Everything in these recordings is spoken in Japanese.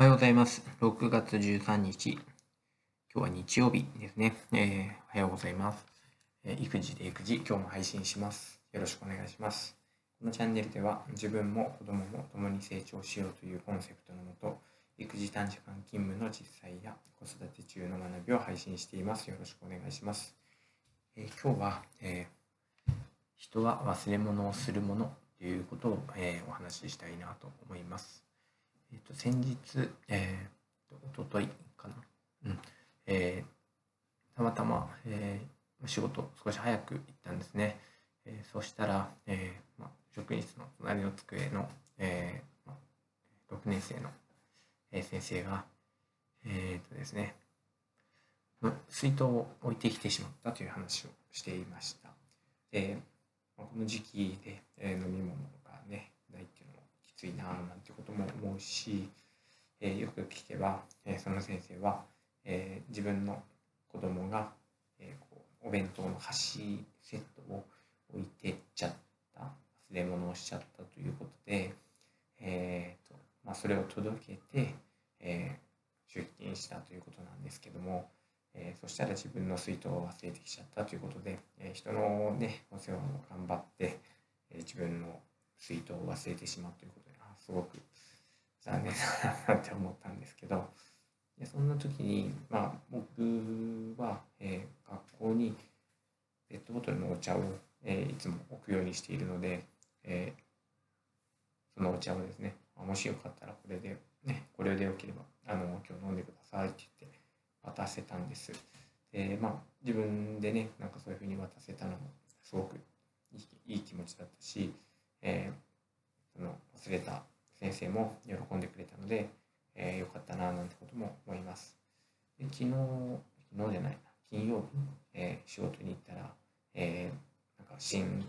おはようございます。6月13日。今日は日曜日ですね。えーおはようございます、えー育児で育児、今日も配信します。よろしくお願いします。このチャンネルでは自分も子供も共に成長しようというコンセプトのもと、育児短時間勤務の実際や子育て中の学びを配信しています。よろしくお願いします。えー今日は、えー人は忘れ物をするものということを、えーお話ししたいなと思います。えっと先日、えー、と一昨日かな、うんえーたまたま、えー仕事少し早く行ったんですね。えーそしたら、えーまあ、職員室の隣の机の、えーま、6年生の、えー先生が、えーとですね、水筒を置いてきてしまったという話をしていました。でこの時期で、え飲み物がねないっていうのもきついなあなし、えーよく聞けば、えーその先生は、えー自分の子供が、えーこうお弁当の箸セットを置いてっちゃった忘れ物をしちゃったということで、えーとまあ、それを届けて、えー出勤したということなんですけども、えーそしたら自分の水筒を忘れてきちゃったということで、えー人のねお世話を頑張って、えー自分の水筒を忘れてしまうということであすごく残念だなって思ったんですけどでそんな時に、まあ、僕は、えー学校にペットボトルのお茶を、えーいつも置くようにしているので、えーそのお茶をですねもしよかったらこれで、ね、これでよければあの今日飲んでくださいって言って渡せたんです。でまあ自分でねなんかそういうふうに渡せたのもすごくいいいい気持ちだったし、えーその忘れた先生も喜んでくれたので、えーよかったななんてことも思います。で昨日昨日じゃないな金曜日、えー仕事に行ったら、えーなんか新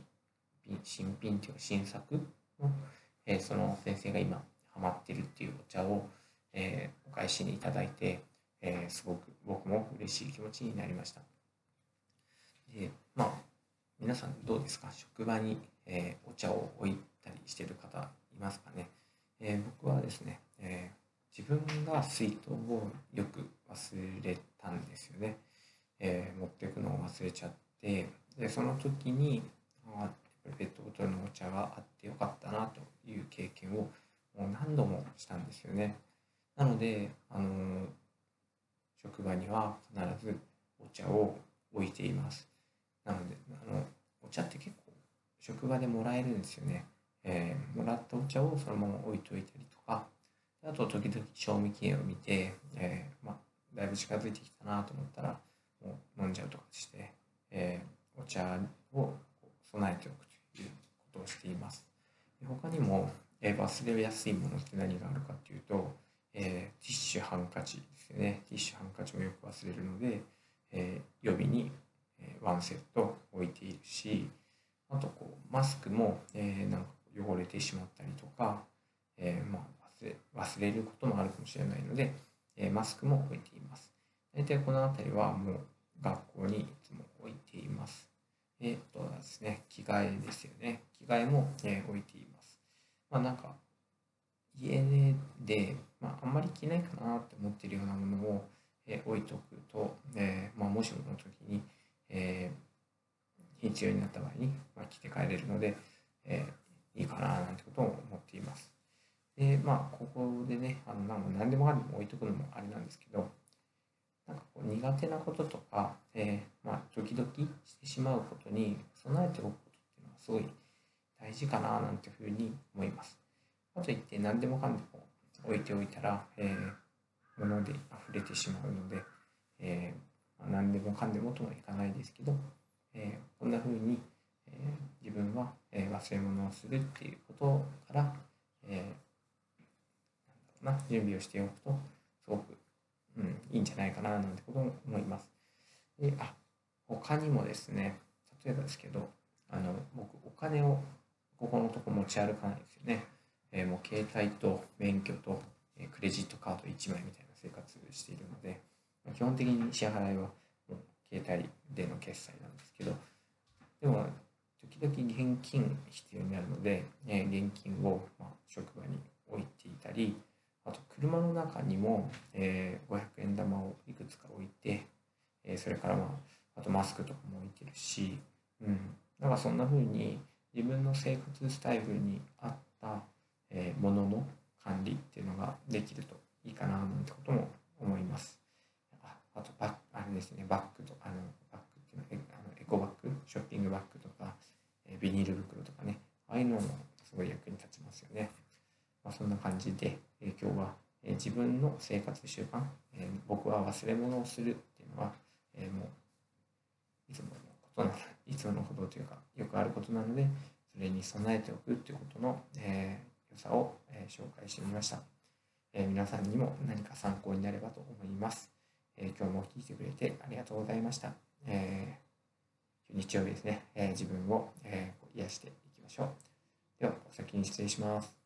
品新品っていうか新作の、えーその先生が今ハマってるっていうお茶を、えーお返しにいただいて、えーすごく僕も嬉しい気持ちになりました。でまあ皆さんどうですか？職場に、えーお茶を置いたりしてる方いますかね、えー僕はですね、えー自分が水筒をよく忘れたんですよね、えー持っていくのを忘れちゃってでその時にあペットボトルのお茶があってよかったなという経験をもう何度もしたんですよね。なので、あの職場には必ずお茶を置いています。なのであのお茶って結構職場でもらえるんですよね、えーもらったお茶をそのまま置いといたりとかあと時々賞味期限を見て、えーま、だいぶ近づいてきたなと思ったらもう飲んじゃうとかして、えーお茶をこう備えておくということをしています。他にも、え忘れやすいものって何があるかっていうと、えティッシュハンカチですよね。ティッシュハンカチもよく忘れるので、え予備に、えワンセット置いているしあとこうマスクも、えーなんか汚れてしまったりとか、えーまあ、忘れ忘れることもあるかもしれないので、えーマスクも置いています。大体この辺りはもう学校にいつも置いています。えーっとですね着替えですよね。着替えも、えー置いています。まあなんか家で、まあ、あんまり着ないかなって思ってるようなものを、えー置いておくと、えーまあ、もしもの時に、えー必要になった場合に、まあ、着て帰れるので、えーいいかななんてことを思っています。で、まあ、ここでね、あのなんか何でもかんでも置いとくのもあれなんですけど、なんかこう苦手なこととか、えーまあ、時々してしまうことに備えておくことっていうのはすごい大事かななんていうふうに思います。かといって何でもかんでも置いておいたら、えー物で溢れてしまうので、えーまあ、何でもかんでもとはいかないですけど、えーこんな風に、えー自分は、え忘れ物をするっていうことから、えーなんだろうな準備をしておくとすごく、うん、いいんじゃないかななんてことを思います。であ他にもですね例えばですけどあの僕お金をここのとこ持ち歩かないですよね。えーもう携帯と免許と、えクレジットカード1枚みたいな生活しているので、まあ基本的に支払いはもう携帯での決済なんですけどでも々現金必要になるので、え現金を、ま、職場に置いていたりあと車の中にも、えー、500円玉をいくつか置いて、え、それからまああとマスクとかも置いてるし、うん、なんかそんな風に自分の生活スタイルに合った、え、ものの管理っていうのができるといいかななんてことも思います。ああとバッあれですねバッグとあのバッグっていうのはエあのエコバッグ？ショッピングバッグ、ビニール袋とかねああいうのもすごい役に立ちますよね。まあ、そんな感じで、え、今日は、え、自分の生活習慣、え、僕は忘れ物をするっていうのは、え、もういつものことなのいつものことというかよくあることなのでそれに備えておくっていうことの、え、良さを、え、紹介してみました、え、皆さんにも何か参考になればと思います、え今日も聞いてくれてありがとうございました、え日曜日ですね、え自分を、え癒していきましょう。ではお先に失礼します。